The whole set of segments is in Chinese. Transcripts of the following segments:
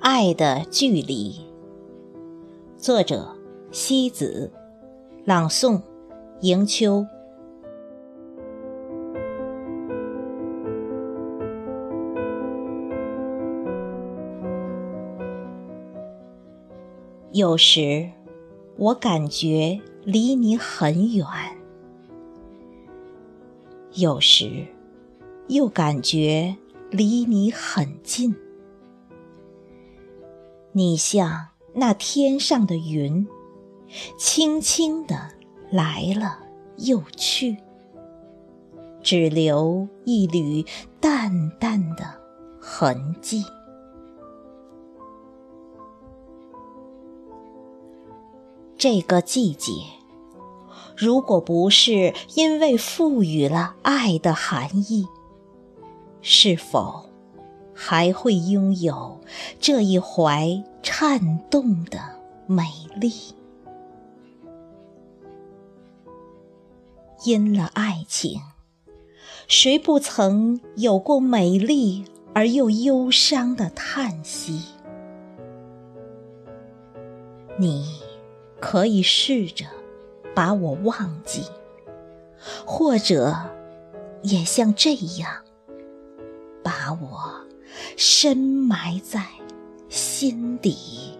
爱的距离，作者：西子，朗诵：迎秋。有时，我感觉离你很远；有时，又感觉离你很近。你像那天上的云，轻轻地来了又去，只留一缕淡淡的痕迹。这个季节，如果不是因为赋予了爱的含义，是否？还会拥有这一怀颤动的美丽。因了爱情，谁不曾有过美丽而又忧伤的叹息？你可以试着把我忘记，或者也像这样把我。深埋在心底，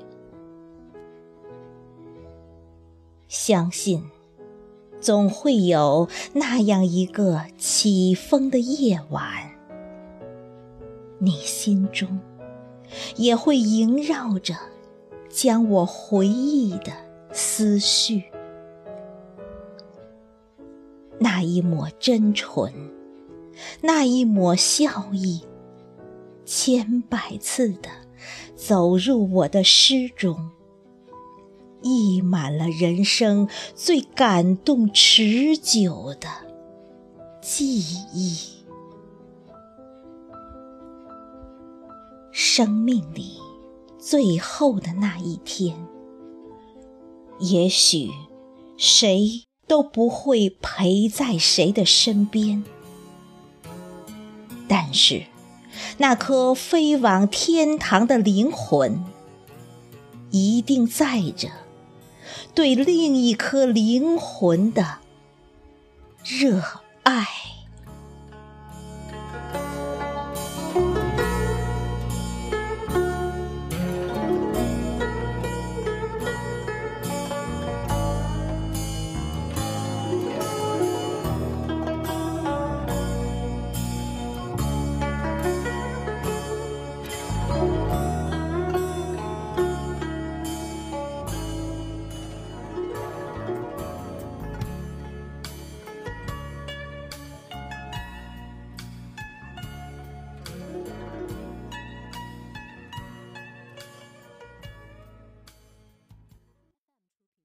相信总会有那样一个起风的夜晚，你心中也会萦绕着将我回忆的思绪，那一抹真纯，那一抹笑意。千百次的走入我的诗中，溢满了人生最感动持久的记忆。生命里最后的那一天，也许谁都不会陪在谁的身边，但是。那颗飞往天堂的灵魂，一定载着对另一颗灵魂的热爱。